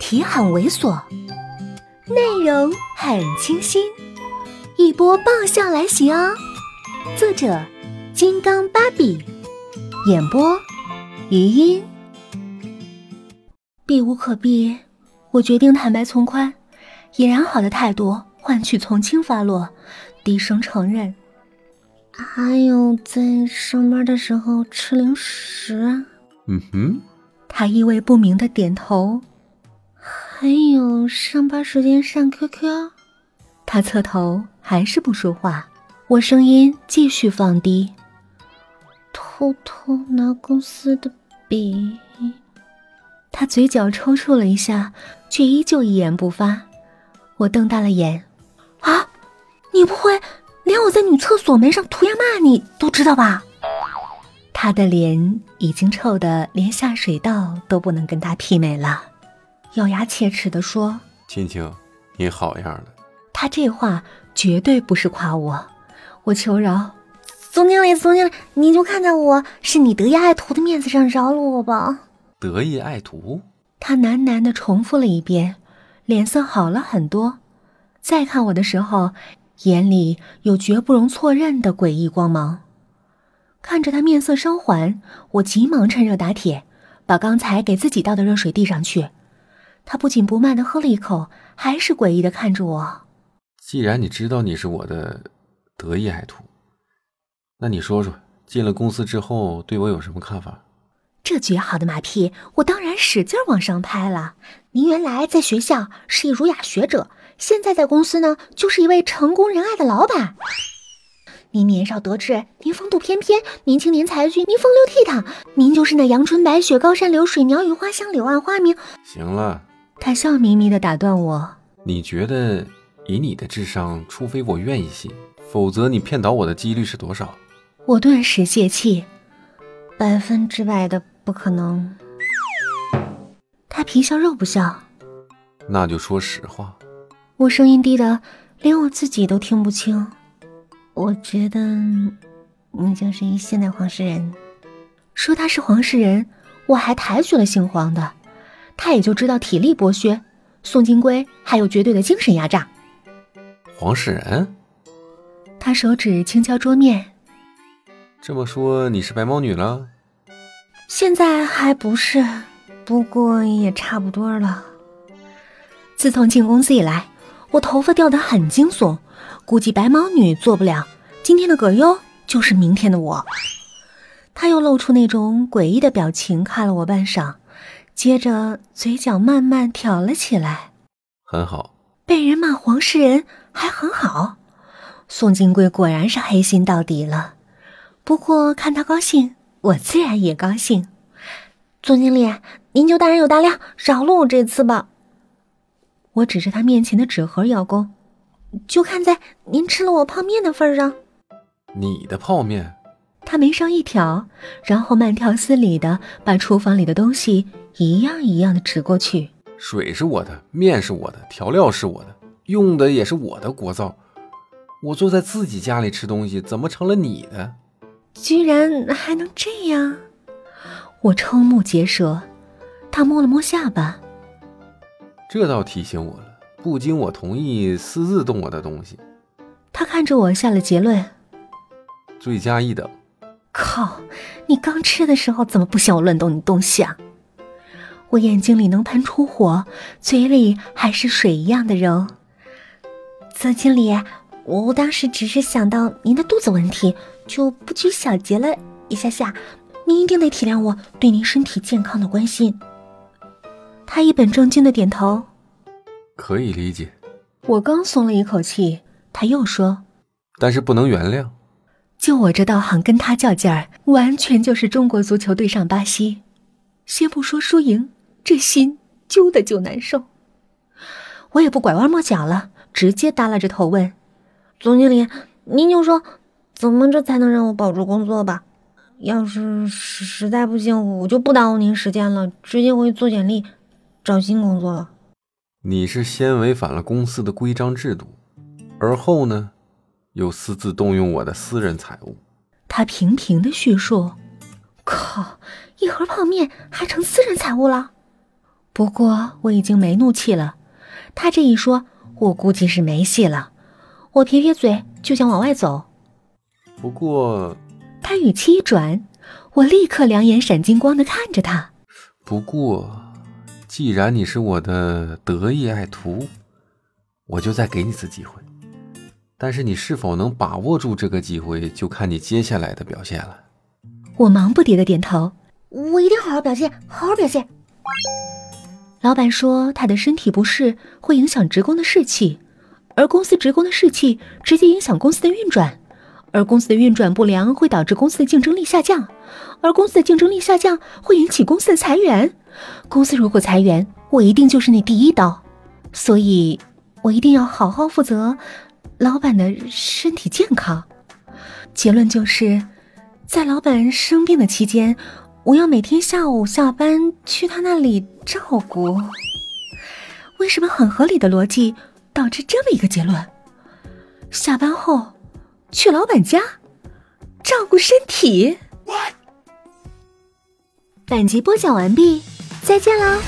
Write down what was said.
题很猥琐，内容很清新，一波爆笑来袭哦！作者：金刚芭比，演播：余音。避无可避，我决定坦白从宽，以良好的态度换取从轻发落，低声承认。还有在上班的时候吃零食。嗯哼。他意味不明的点头。还有上班时间上 QQ。他侧头还是不说话。我声音继续放低。偷偷拿公司的笔。他嘴角抽搐了一下，却依旧一言不发。我瞪大了眼。啊，你不会连我在女厕所门上涂鸦骂你都知道吧？他的脸已经臭得连下水道都不能跟他媲美了，咬牙切齿地说：“青青，你好样的！”他这话绝对不是夸我，我求饶：“总经理，总经理，你就看在我是你得意爱徒的面子上饶了我吧。”得意爱徒，他喃喃地重复了一遍，脸色好了很多。再看我的时候，眼里有绝不容错认的诡异光芒。看着他面色稍缓，我急忙趁热打铁，把刚才给自己倒的热水递上去。他不紧不慢的喝了一口，还是诡异的看着我。既然你知道你是我的得意爱徒，那你说说，进了公司之后对我有什么看法？这绝好的马屁，我当然使劲往上拍了。您原来在学校是一儒雅学者，现在在公司呢，就是一位成功仁爱的老板。您年少得志，您风度翩翩；您青年才俊，您风流倜傥。您就是那阳春白雪、高山流水、鸟语花香、柳暗花明。行了，他笑眯眯地打断我：“你觉得以你的智商，除非我愿意信，否则你骗倒我的几率是多少？”我顿时泄气：“百分之百的不可能。”他皮笑肉不笑：“那就说实话。”我声音低的连我自己都听不清。我觉得你就是一现代黄世仁。说他是黄世仁，我还抬举了姓黄的，他也就知道体力剥削。宋金龟还有绝对的精神压榨。黄世仁，他手指轻敲桌面。这么说你是白毛女了？现在还不是，不过也差不多了。自从进公司以来，我头发掉得很惊悚。估计白毛女做不了，今天的葛优就是明天的我。他又露出那种诡异的表情，看了我半晌，接着嘴角慢慢挑了起来。很好，被人骂黄世仁还很好。宋金贵果然是黑心到底了。不过看他高兴，我自然也高兴。总经理，您就大人有大量，饶了我这次吧。我指着他面前的纸盒邀功。就看在您吃了我泡面的份上，你的泡面，他眉梢一挑，然后慢条斯理的把厨房里的东西一样一样的指过去。水是我的，面是我的，调料是我的，用的也是我的锅灶。我坐在自己家里吃东西，怎么成了你的？居然还能这样！我瞠目结舌。他摸了摸下巴，这倒提醒我了。不经我同意私自动我的东西，他看着我下了结论：罪加一等。靠！你刚吃的时候怎么不嫌我乱动你东西啊？我眼睛里能喷出火，嘴里还是水一样的柔。总经理，我当时只是想到您的肚子问题，就不拘小节了一下下。您一定得体谅我对您身体健康的关心。他一本正经的点头。可以理解，我刚松了一口气，他又说：“但是不能原谅。”就我这道行跟他较劲儿，完全就是中国足球对上巴西。先不说输赢，这心揪的就难受。我也不拐弯抹角了，直接耷拉着头问：“总经理，您就说怎么着才能让我保住工作吧？要是实实在不行，我就不耽误您时间了，直接回去做简历，找新工作了。”你是先违反了公司的规章制度，而后呢，又私自动用我的私人财物。他平平的叙述。靠，一盒泡面还成私人财物了？不过我已经没怒气了。他这一说，我估计是没戏了。我撇撇嘴，就想往外走。不过，他语气一转，我立刻两眼闪金光的看着他。不过，既然你是我的得意爱徒，我就再给你次机会。但是你是否能把握住这个机会，就看你接下来的表现了。我忙不迭的点头，我一定好好表现，好好表现。老板说他的身体不适会影响职工的士气，而公司职工的士气直接影响公司的运转，而公司的运转不良会导致公司的竞争力下降，而公司的竞争力下降会引起公司的裁员。公司如果裁员，我一定就是那第一刀，所以我一定要好好负责老板的身体健康。结论就是，在老板生病的期间。我要每天下午下班去他那里照顾。为什么很合理的逻辑导致这么一个结论？下班后去老板家照顾身体。本集播讲完毕，再见啦。